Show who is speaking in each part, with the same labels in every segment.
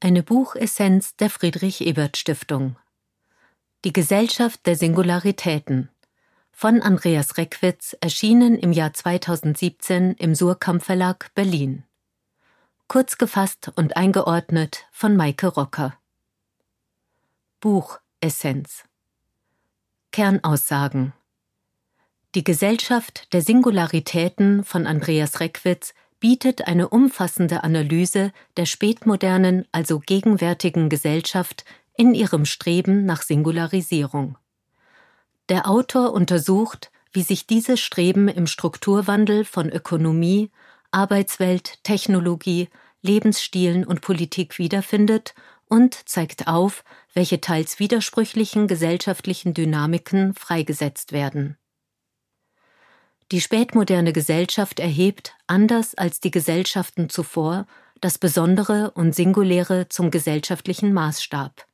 Speaker 1: Eine Buchessenz der Friedrich Ebert Stiftung. Die Gesellschaft der Singularitäten von Andreas Reckwitz erschienen im Jahr 2017 im Surkamp Verlag Berlin. Kurz gefasst und eingeordnet von Maike Rocker. Buchessenz Kernaussagen Die Gesellschaft der Singularitäten von Andreas Reckwitz bietet eine umfassende Analyse der spätmodernen, also gegenwärtigen Gesellschaft in ihrem Streben nach Singularisierung. Der Autor untersucht, wie sich dieses Streben im Strukturwandel von Ökonomie, Arbeitswelt, Technologie, Lebensstilen und Politik wiederfindet und zeigt auf, welche teils widersprüchlichen gesellschaftlichen Dynamiken freigesetzt werden. Die spätmoderne Gesellschaft erhebt, anders als die Gesellschaften zuvor, das Besondere und Singuläre zum gesellschaftlichen Maßstab.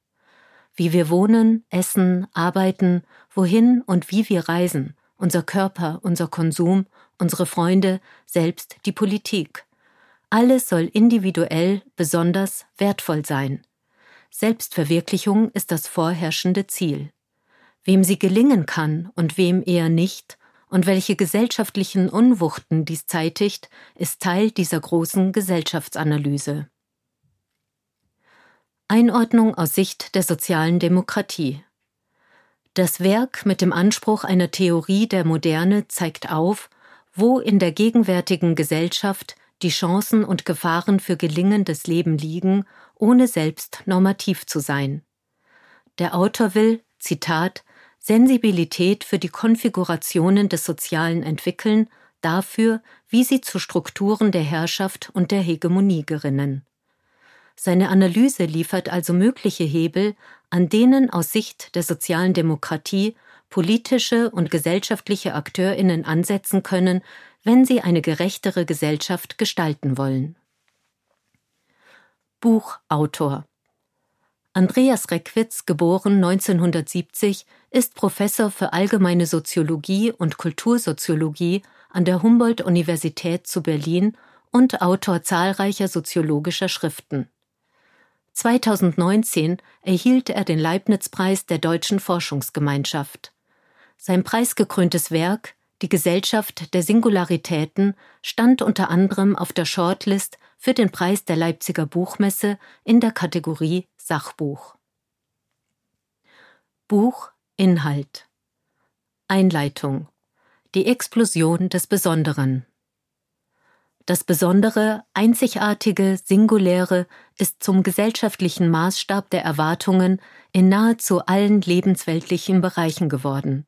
Speaker 1: Wie wir wohnen, essen, arbeiten, wohin und wie wir reisen, unser Körper, unser Konsum, unsere Freunde, selbst die Politik. Alles soll individuell besonders wertvoll sein. Selbstverwirklichung ist das vorherrschende Ziel. Wem sie gelingen kann und wem eher nicht, und welche gesellschaftlichen Unwuchten dies zeitigt, ist Teil dieser großen Gesellschaftsanalyse. Einordnung aus Sicht der sozialen Demokratie Das Werk mit dem Anspruch einer Theorie der Moderne zeigt auf, wo in der gegenwärtigen Gesellschaft die Chancen und Gefahren für gelingendes Leben liegen, ohne selbst normativ zu sein. Der Autor will, Zitat, Sensibilität für die Konfigurationen des Sozialen entwickeln, dafür, wie sie zu Strukturen der Herrschaft und der Hegemonie gerinnen. Seine Analyse liefert also mögliche Hebel, an denen aus Sicht der sozialen Demokratie politische und gesellschaftliche Akteurinnen ansetzen können, wenn sie eine gerechtere Gesellschaft gestalten wollen. Buchautor Andreas Reckwitz, geboren 1970, ist Professor für allgemeine Soziologie und Kultursoziologie an der Humboldt-Universität zu Berlin und Autor zahlreicher soziologischer Schriften. 2019 erhielt er den Leibniz-Preis der Deutschen Forschungsgemeinschaft. Sein preisgekröntes Werk Die Gesellschaft der Singularitäten stand unter anderem auf der Shortlist für den Preis der Leipziger Buchmesse in der Kategorie Sachbuch. Buch Inhalt Einleitung Die Explosion des Besonderen Das Besondere, Einzigartige, Singuläre ist zum gesellschaftlichen Maßstab der Erwartungen in nahezu allen lebensweltlichen Bereichen geworden.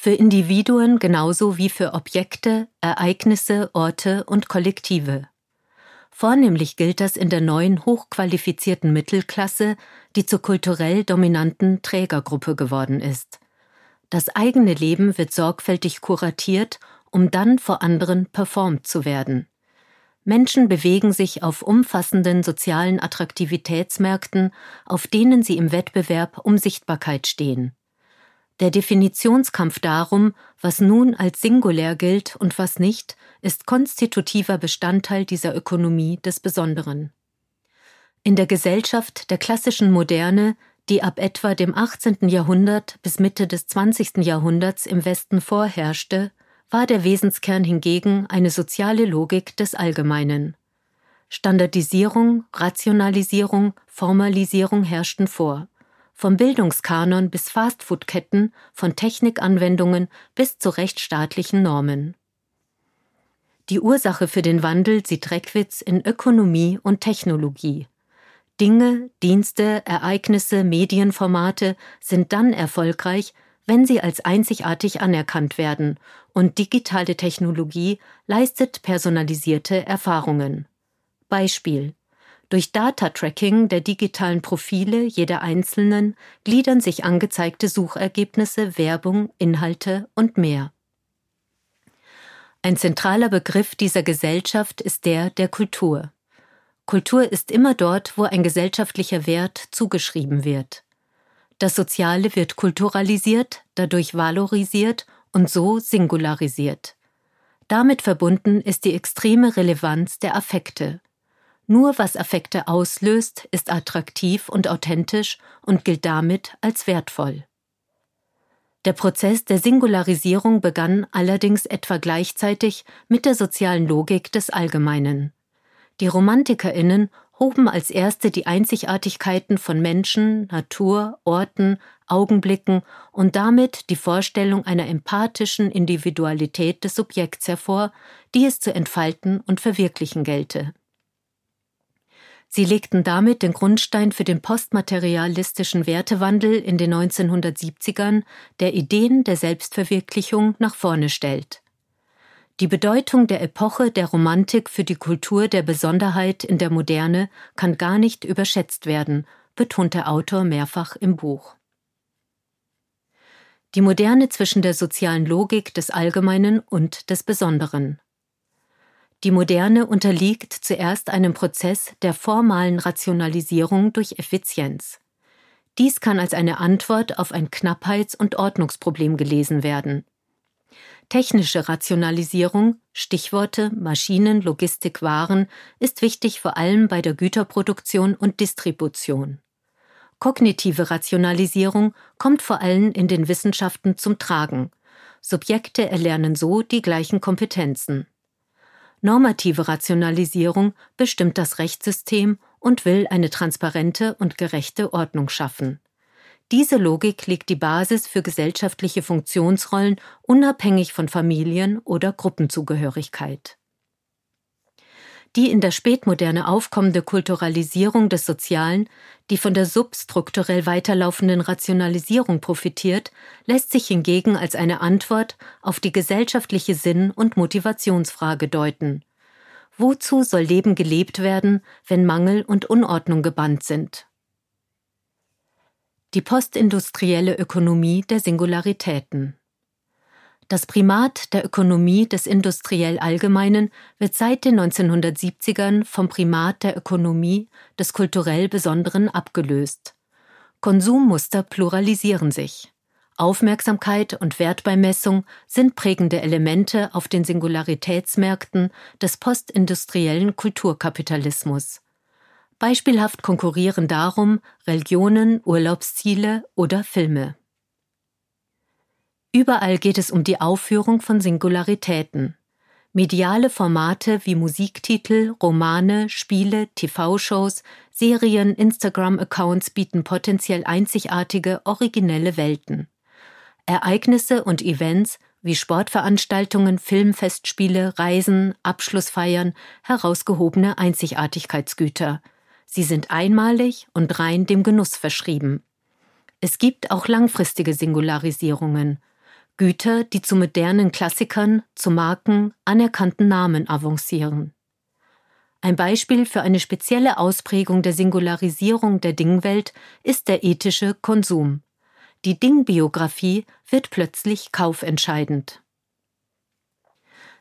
Speaker 1: Für Individuen genauso wie für Objekte, Ereignisse, Orte und Kollektive. Vornehmlich gilt das in der neuen hochqualifizierten Mittelklasse, die zur kulturell dominanten Trägergruppe geworden ist. Das eigene Leben wird sorgfältig kuratiert, um dann vor anderen performt zu werden. Menschen bewegen sich auf umfassenden sozialen Attraktivitätsmärkten, auf denen sie im Wettbewerb um Sichtbarkeit stehen. Der Definitionskampf darum, was nun als singulär gilt und was nicht, ist konstitutiver Bestandteil dieser Ökonomie des Besonderen. In der Gesellschaft der klassischen Moderne, die ab etwa dem 18. Jahrhundert bis Mitte des 20. Jahrhunderts im Westen vorherrschte, war der Wesenskern hingegen eine soziale Logik des Allgemeinen. Standardisierung, Rationalisierung, Formalisierung herrschten vor vom Bildungskanon bis Fastfood-Ketten, von Technikanwendungen bis zu rechtsstaatlichen Normen. Die Ursache für den Wandel sieht Reckwitz in Ökonomie und Technologie. Dinge, Dienste, Ereignisse, Medienformate sind dann erfolgreich, wenn sie als einzigartig anerkannt werden, und digitale Technologie leistet personalisierte Erfahrungen. Beispiel durch Data-Tracking der digitalen Profile jeder Einzelnen gliedern sich angezeigte Suchergebnisse, Werbung, Inhalte und mehr. Ein zentraler Begriff dieser Gesellschaft ist der der Kultur. Kultur ist immer dort, wo ein gesellschaftlicher Wert zugeschrieben wird. Das Soziale wird kulturalisiert, dadurch valorisiert und so singularisiert. Damit verbunden ist die extreme Relevanz der Affekte. Nur was Affekte auslöst, ist attraktiv und authentisch und gilt damit als wertvoll. Der Prozess der Singularisierung begann allerdings etwa gleichzeitig mit der sozialen Logik des Allgemeinen. Die Romantikerinnen hoben als erste die Einzigartigkeiten von Menschen, Natur, Orten, Augenblicken und damit die Vorstellung einer empathischen Individualität des Subjekts hervor, die es zu entfalten und verwirklichen gelte. Sie legten damit den Grundstein für den postmaterialistischen Wertewandel in den 1970ern, der Ideen der Selbstverwirklichung nach vorne stellt. Die Bedeutung der Epoche der Romantik für die Kultur der Besonderheit in der Moderne kann gar nicht überschätzt werden, betont der Autor mehrfach im Buch. Die Moderne zwischen der sozialen Logik des Allgemeinen und des Besonderen. Die Moderne unterliegt zuerst einem Prozess der formalen Rationalisierung durch Effizienz. Dies kann als eine Antwort auf ein Knappheits- und Ordnungsproblem gelesen werden. Technische Rationalisierung, Stichworte Maschinen, Logistik, Waren, ist wichtig vor allem bei der Güterproduktion und Distribution. Kognitive Rationalisierung kommt vor allem in den Wissenschaften zum Tragen. Subjekte erlernen so die gleichen Kompetenzen. Normative Rationalisierung bestimmt das Rechtssystem und will eine transparente und gerechte Ordnung schaffen. Diese Logik legt die Basis für gesellschaftliche Funktionsrollen unabhängig von Familien- oder Gruppenzugehörigkeit. Die in der Spätmoderne aufkommende Kulturalisierung des Sozialen, die von der substrukturell weiterlaufenden Rationalisierung profitiert, lässt sich hingegen als eine Antwort auf die gesellschaftliche Sinn- und Motivationsfrage deuten. Wozu soll Leben gelebt werden, wenn Mangel und Unordnung gebannt sind? Die postindustrielle Ökonomie der Singularitäten das Primat der Ökonomie des industriell Allgemeinen wird seit den 1970ern vom Primat der Ökonomie des kulturell Besonderen abgelöst. Konsummuster pluralisieren sich. Aufmerksamkeit und Wertbeimessung sind prägende Elemente auf den Singularitätsmärkten des postindustriellen Kulturkapitalismus. Beispielhaft konkurrieren darum Religionen, Urlaubsziele oder Filme. Überall geht es um die Aufführung von Singularitäten. Mediale Formate wie Musiktitel, Romane, Spiele, TV-Shows, Serien, Instagram-Accounts bieten potenziell einzigartige, originelle Welten. Ereignisse und Events wie Sportveranstaltungen, Filmfestspiele, Reisen, Abschlussfeiern, herausgehobene Einzigartigkeitsgüter. Sie sind einmalig und rein dem Genuss verschrieben. Es gibt auch langfristige Singularisierungen. Güter, die zu modernen Klassikern, zu Marken, anerkannten Namen avancieren. Ein Beispiel für eine spezielle Ausprägung der Singularisierung der Dingwelt ist der ethische Konsum. Die Dingbiografie wird plötzlich kaufentscheidend.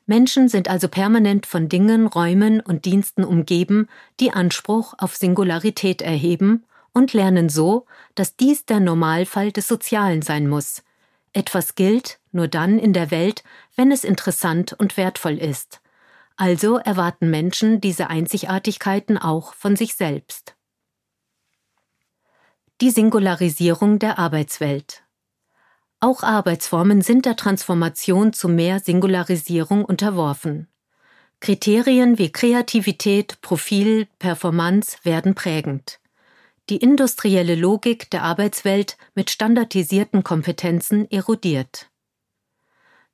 Speaker 1: Menschen sind also permanent von Dingen, Räumen und Diensten umgeben, die Anspruch auf Singularität erheben und lernen so, dass dies der Normalfall des Sozialen sein muss, etwas gilt nur dann in der Welt, wenn es interessant und wertvoll ist. Also erwarten Menschen diese Einzigartigkeiten auch von sich selbst. Die Singularisierung der Arbeitswelt. Auch Arbeitsformen sind der Transformation zu mehr Singularisierung unterworfen. Kriterien wie Kreativität, Profil, Performance werden prägend die industrielle Logik der Arbeitswelt mit standardisierten Kompetenzen erodiert.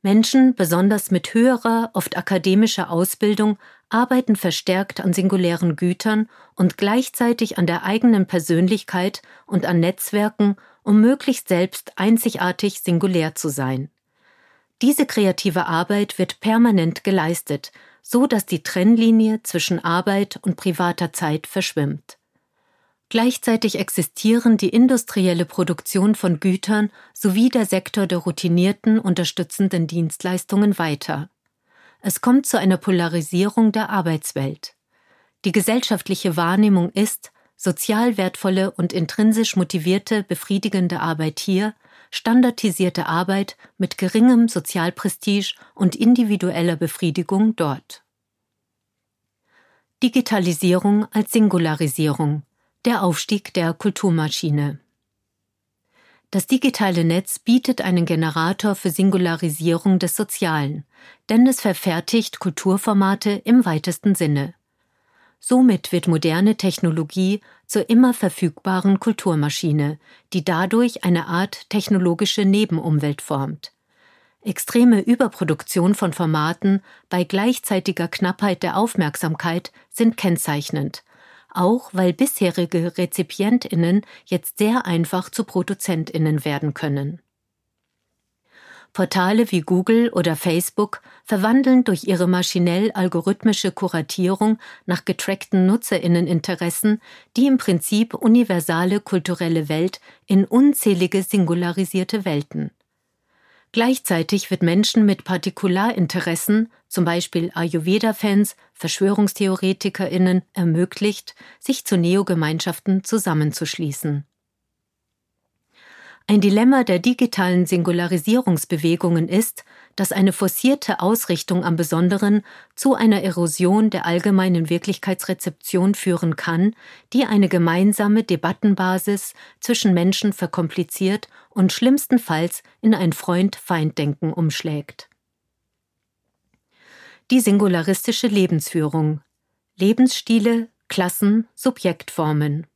Speaker 1: Menschen, besonders mit höherer, oft akademischer Ausbildung, arbeiten verstärkt an singulären Gütern und gleichzeitig an der eigenen Persönlichkeit und an Netzwerken, um möglichst selbst einzigartig singulär zu sein. Diese kreative Arbeit wird permanent geleistet, so dass die Trennlinie zwischen Arbeit und privater Zeit verschwimmt. Gleichzeitig existieren die industrielle Produktion von Gütern sowie der Sektor der routinierten unterstützenden Dienstleistungen weiter. Es kommt zu einer Polarisierung der Arbeitswelt. Die gesellschaftliche Wahrnehmung ist, sozial wertvolle und intrinsisch motivierte, befriedigende Arbeit hier standardisierte Arbeit mit geringem Sozialprestige und individueller Befriedigung dort. Digitalisierung als Singularisierung, der Aufstieg der Kulturmaschine. Das digitale Netz bietet einen Generator für Singularisierung des Sozialen, denn es verfertigt Kulturformate im weitesten Sinne. Somit wird moderne Technologie zur immer verfügbaren Kulturmaschine, die dadurch eine Art technologische Nebenumwelt formt. Extreme Überproduktion von Formaten bei gleichzeitiger Knappheit der Aufmerksamkeit sind kennzeichnend, auch weil bisherige Rezipientinnen jetzt sehr einfach zu Produzentinnen werden können. Portale wie Google oder Facebook verwandeln durch ihre maschinell-algorithmische Kuratierung nach getrackten Nutzerinneninteressen die im Prinzip universale kulturelle Welt in unzählige singularisierte Welten. Gleichzeitig wird Menschen mit Partikularinteressen, zum Beispiel Ayurveda-Fans, VerschwörungstheoretikerInnen, ermöglicht, sich zu Neogemeinschaften zusammenzuschließen. Ein Dilemma der digitalen Singularisierungsbewegungen ist, dass eine forcierte Ausrichtung am Besonderen zu einer Erosion der allgemeinen Wirklichkeitsrezeption führen kann, die eine gemeinsame Debattenbasis zwischen Menschen verkompliziert und schlimmstenfalls in ein Freund-Feind-Denken umschlägt. Die singularistische Lebensführung Lebensstile, Klassen, Subjektformen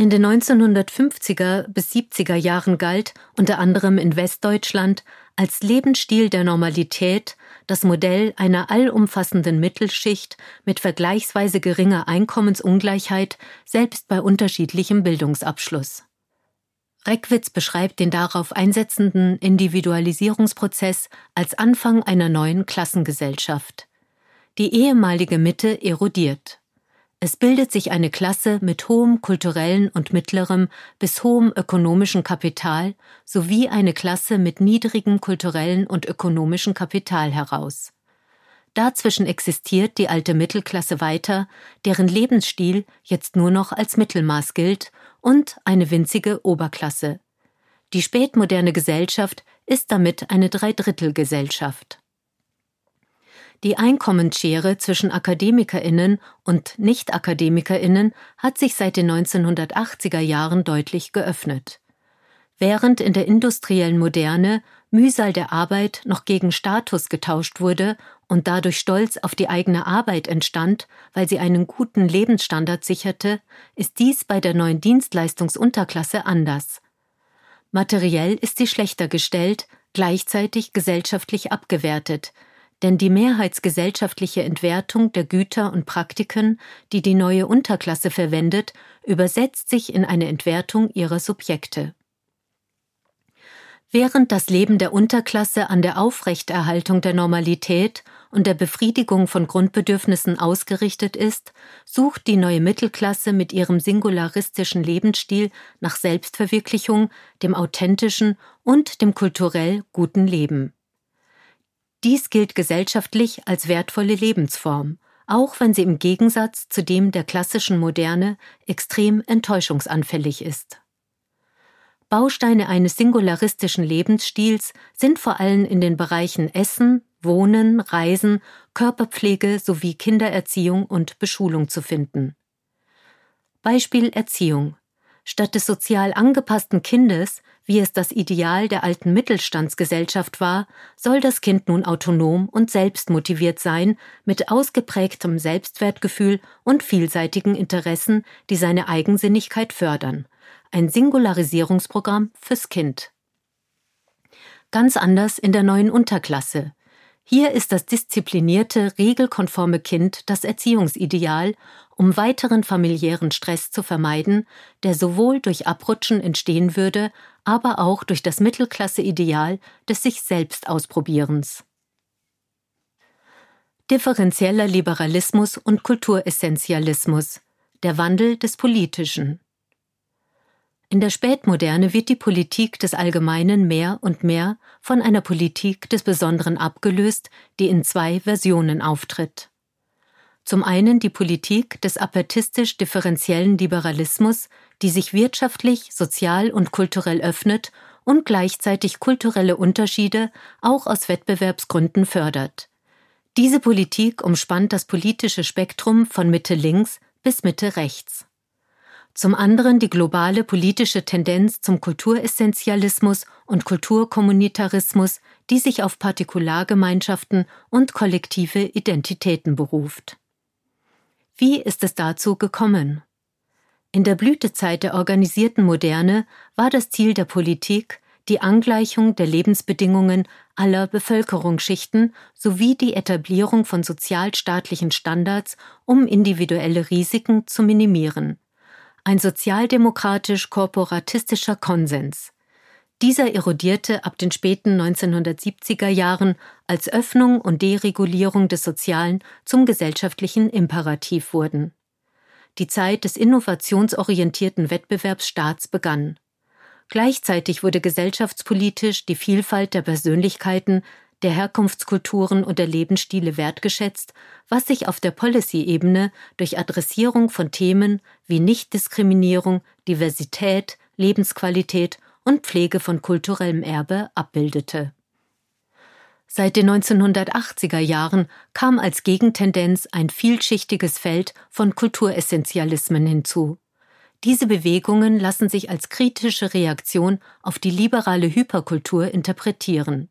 Speaker 1: in den 1950er bis 70er Jahren galt, unter anderem in Westdeutschland, als Lebensstil der Normalität das Modell einer allumfassenden Mittelschicht mit vergleichsweise geringer Einkommensungleichheit, selbst bei unterschiedlichem Bildungsabschluss. Reckwitz beschreibt den darauf einsetzenden Individualisierungsprozess als Anfang einer neuen Klassengesellschaft. Die ehemalige Mitte erodiert. Es bildet sich eine Klasse mit hohem kulturellen und mittlerem bis hohem ökonomischen Kapital sowie eine Klasse mit niedrigem kulturellen und ökonomischen Kapital heraus. Dazwischen existiert die alte Mittelklasse weiter, deren Lebensstil jetzt nur noch als Mittelmaß gilt, und eine winzige Oberklasse. Die spätmoderne Gesellschaft ist damit eine Dreidrittelgesellschaft. Die Einkommensschere zwischen Akademikerinnen und Nicht-Akademikerinnen hat sich seit den 1980er Jahren deutlich geöffnet. Während in der industriellen Moderne Mühsal der Arbeit noch gegen Status getauscht wurde und dadurch Stolz auf die eigene Arbeit entstand, weil sie einen guten Lebensstandard sicherte, ist dies bei der neuen Dienstleistungsunterklasse anders. Materiell ist sie schlechter gestellt, gleichzeitig gesellschaftlich abgewertet, denn die mehrheitsgesellschaftliche Entwertung der Güter und Praktiken, die die neue Unterklasse verwendet, übersetzt sich in eine Entwertung ihrer Subjekte. Während das Leben der Unterklasse an der Aufrechterhaltung der Normalität und der Befriedigung von Grundbedürfnissen ausgerichtet ist, sucht die neue Mittelklasse mit ihrem singularistischen Lebensstil nach Selbstverwirklichung, dem authentischen und dem kulturell guten Leben. Dies gilt gesellschaftlich als wertvolle Lebensform, auch wenn sie im Gegensatz zu dem der klassischen Moderne extrem enttäuschungsanfällig ist. Bausteine eines singularistischen Lebensstils sind vor allem in den Bereichen Essen, Wohnen, Reisen, Körperpflege sowie Kindererziehung und Beschulung zu finden. Beispiel Erziehung. Statt des sozial angepassten Kindes wie es das Ideal der alten Mittelstandsgesellschaft war, soll das Kind nun autonom und selbstmotiviert sein, mit ausgeprägtem Selbstwertgefühl und vielseitigen Interessen, die seine Eigensinnigkeit fördern. Ein Singularisierungsprogramm fürs Kind. Ganz anders in der neuen Unterklasse. Hier ist das disziplinierte, regelkonforme Kind das Erziehungsideal, um weiteren familiären Stress zu vermeiden, der sowohl durch Abrutschen entstehen würde, aber auch durch das Mittelklasse-Ideal des sich selbst Ausprobierens. Differenzieller Liberalismus und Kulturessentialismus, der Wandel des Politischen. In der Spätmoderne wird die Politik des Allgemeinen mehr und mehr von einer Politik des Besonderen abgelöst, die in zwei Versionen auftritt. Zum einen die Politik des apertistisch-differenziellen Liberalismus, die sich wirtschaftlich, sozial und kulturell öffnet und gleichzeitig kulturelle Unterschiede auch aus Wettbewerbsgründen fördert. Diese Politik umspannt das politische Spektrum von Mitte links bis Mitte rechts. Zum anderen die globale politische Tendenz zum Kulturessentialismus und Kulturkommunitarismus, die sich auf Partikulargemeinschaften und kollektive Identitäten beruft. Wie ist es dazu gekommen? In der Blütezeit der organisierten Moderne war das Ziel der Politik die Angleichung der Lebensbedingungen aller Bevölkerungsschichten sowie die Etablierung von sozialstaatlichen Standards, um individuelle Risiken zu minimieren. Ein sozialdemokratisch-korporatistischer Konsens. Dieser erodierte ab den späten 1970er Jahren als Öffnung und Deregulierung des Sozialen zum gesellschaftlichen Imperativ wurden. Die Zeit des innovationsorientierten Wettbewerbsstaats begann. Gleichzeitig wurde gesellschaftspolitisch die Vielfalt der Persönlichkeiten, der Herkunftskulturen und der Lebensstile wertgeschätzt, was sich auf der Policy-Ebene durch Adressierung von Themen wie Nichtdiskriminierung, Diversität, Lebensqualität und Pflege von kulturellem Erbe abbildete. Seit den 1980er Jahren kam als Gegentendenz ein vielschichtiges Feld von Kulturessentialismen hinzu. Diese Bewegungen lassen sich als kritische Reaktion auf die liberale Hyperkultur interpretieren.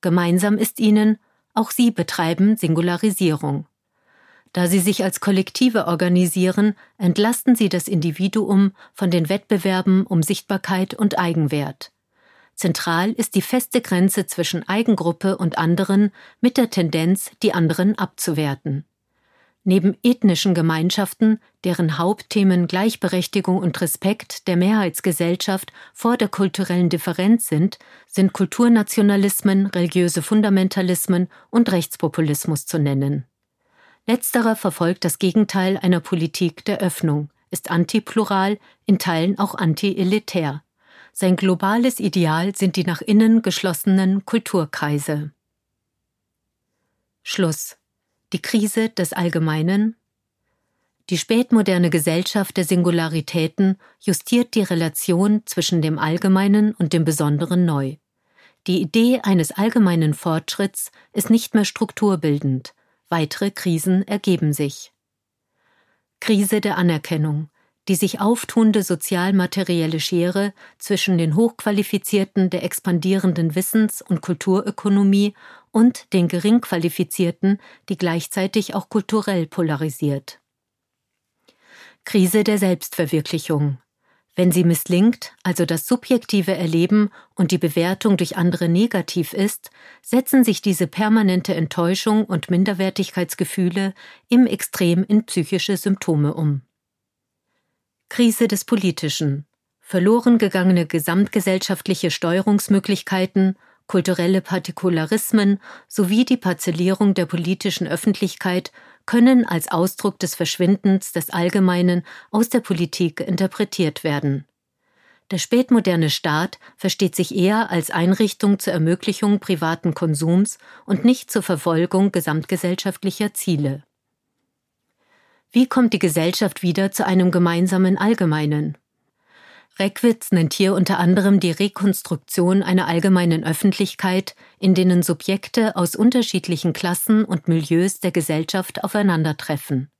Speaker 1: Gemeinsam ist ihnen, auch sie betreiben Singularisierung. Da sie sich als Kollektive organisieren, entlasten sie das Individuum von den Wettbewerben um Sichtbarkeit und Eigenwert. Zentral ist die feste Grenze zwischen Eigengruppe und anderen mit der Tendenz, die anderen abzuwerten. Neben ethnischen Gemeinschaften, deren Hauptthemen Gleichberechtigung und Respekt der Mehrheitsgesellschaft vor der kulturellen Differenz sind, sind Kulturnationalismen, religiöse Fundamentalismen und Rechtspopulismus zu nennen. Letzterer verfolgt das Gegenteil einer Politik der Öffnung, ist antiplural, in Teilen auch anti-elitär. Sein globales Ideal sind die nach innen geschlossenen Kulturkreise. Schluss die Krise des Allgemeinen? Die spätmoderne Gesellschaft der Singularitäten justiert die Relation zwischen dem Allgemeinen und dem Besonderen neu. Die Idee eines allgemeinen Fortschritts ist nicht mehr strukturbildend, weitere Krisen ergeben sich. Krise der Anerkennung, die sich auftuende sozial-materielle Schere zwischen den Hochqualifizierten der expandierenden Wissens- und Kulturökonomie und den Geringqualifizierten, die gleichzeitig auch kulturell polarisiert. Krise der Selbstverwirklichung. Wenn sie misslingt, also das subjektive Erleben und die Bewertung durch andere negativ ist, setzen sich diese permanente Enttäuschung und Minderwertigkeitsgefühle im Extrem in psychische Symptome um. Krise des Politischen. Verloren gegangene gesamtgesellschaftliche Steuerungsmöglichkeiten kulturelle Partikularismen sowie die Parzellierung der politischen Öffentlichkeit können als Ausdruck des Verschwindens des Allgemeinen aus der Politik interpretiert werden. Der spätmoderne Staat versteht sich eher als Einrichtung zur Ermöglichung privaten Konsums und nicht zur Verfolgung gesamtgesellschaftlicher Ziele. Wie kommt die Gesellschaft wieder zu einem gemeinsamen Allgemeinen? Reckwitz nennt hier unter anderem die Rekonstruktion einer allgemeinen Öffentlichkeit, in denen Subjekte aus unterschiedlichen Klassen und Milieus der Gesellschaft aufeinandertreffen.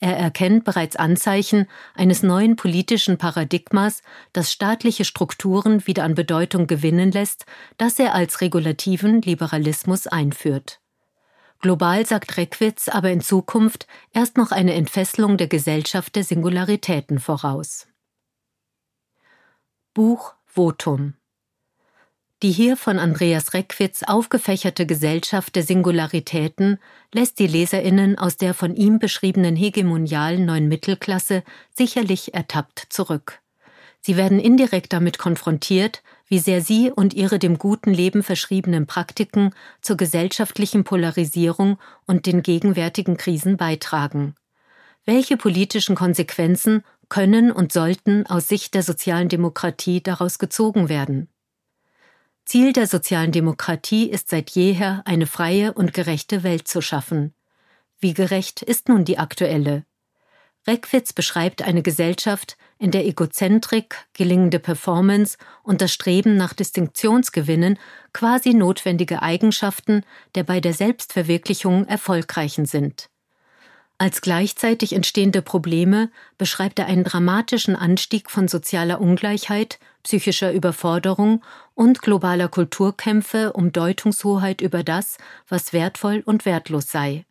Speaker 1: Er erkennt bereits Anzeichen eines neuen politischen Paradigmas, das staatliche Strukturen wieder an Bedeutung gewinnen lässt, das er als regulativen Liberalismus einführt. Global sagt Reckwitz aber in Zukunft erst noch eine Entfesselung der Gesellschaft der Singularitäten voraus. Buch Votum die hier von Andreas Reckwitz aufgefächerte Gesellschaft der Singularitäten lässt die Leserinnen aus der von ihm beschriebenen hegemonialen neuen Mittelklasse sicherlich ertappt zurück. Sie werden indirekt damit konfrontiert, wie sehr sie und ihre dem guten Leben verschriebenen Praktiken zur gesellschaftlichen Polarisierung und den gegenwärtigen Krisen beitragen. Welche politischen Konsequenzen können und sollten aus Sicht der sozialen Demokratie daraus gezogen werden. Ziel der sozialen Demokratie ist seit jeher eine freie und gerechte Welt zu schaffen. Wie gerecht ist nun die aktuelle? Reckwitz beschreibt eine Gesellschaft, in der Egozentrik, gelingende Performance und das Streben nach Distinktionsgewinnen quasi notwendige Eigenschaften der bei der Selbstverwirklichung Erfolgreichen sind. Als gleichzeitig entstehende Probleme beschreibt er einen dramatischen Anstieg von sozialer Ungleichheit, psychischer Überforderung und globaler Kulturkämpfe um Deutungshoheit über das, was wertvoll und wertlos sei.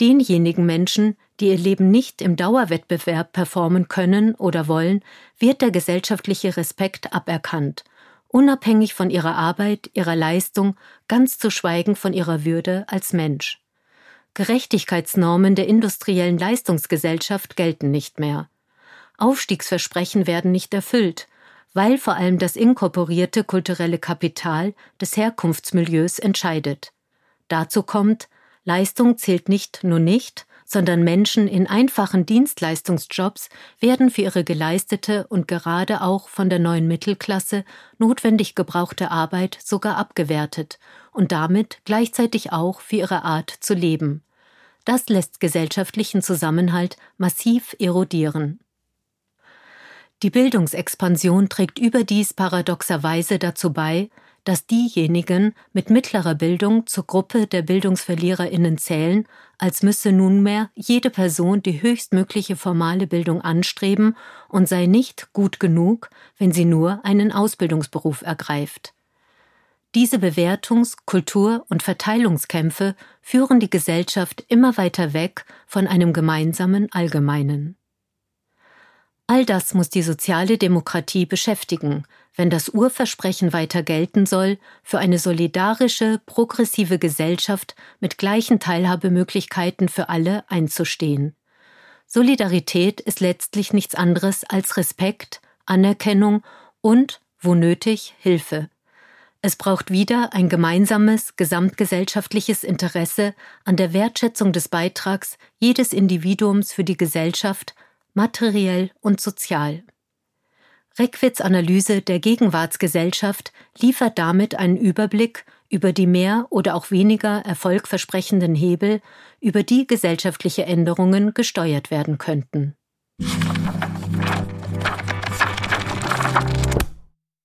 Speaker 1: Denjenigen Menschen, die ihr Leben nicht im Dauerwettbewerb performen können oder wollen, wird der gesellschaftliche Respekt aberkannt, unabhängig von ihrer Arbeit, ihrer Leistung, ganz zu schweigen von ihrer Würde als Mensch. Gerechtigkeitsnormen der industriellen Leistungsgesellschaft gelten nicht mehr. Aufstiegsversprechen werden nicht erfüllt, weil vor allem das inkorporierte kulturelle Kapital des Herkunftsmilieus entscheidet. Dazu kommt, Leistung zählt nicht nur nicht, sondern Menschen in einfachen Dienstleistungsjobs werden für ihre geleistete und gerade auch von der neuen Mittelklasse notwendig gebrauchte Arbeit sogar abgewertet und damit gleichzeitig auch für ihre Art zu leben. Das lässt gesellschaftlichen Zusammenhalt massiv erodieren. Die Bildungsexpansion trägt überdies paradoxerweise dazu bei, dass diejenigen mit mittlerer Bildung zur Gruppe der Bildungsverliererinnen zählen, als müsse nunmehr jede Person die höchstmögliche formale Bildung anstreben und sei nicht gut genug, wenn sie nur einen Ausbildungsberuf ergreift. Diese Bewertungs-, Kultur- und Verteilungskämpfe führen die Gesellschaft immer weiter weg von einem gemeinsamen Allgemeinen. All das muss die soziale Demokratie beschäftigen, wenn das Urversprechen weiter gelten soll, für eine solidarische, progressive Gesellschaft mit gleichen Teilhabemöglichkeiten für alle einzustehen. Solidarität ist letztlich nichts anderes als Respekt, Anerkennung und, wo nötig, Hilfe. Es braucht wieder ein gemeinsames, gesamtgesellschaftliches Interesse an der Wertschätzung des Beitrags jedes Individuums für die Gesellschaft, materiell und sozial. Reckwitz Analyse der Gegenwartsgesellschaft liefert damit einen Überblick über die mehr oder auch weniger erfolgversprechenden Hebel, über die gesellschaftliche Änderungen gesteuert werden könnten.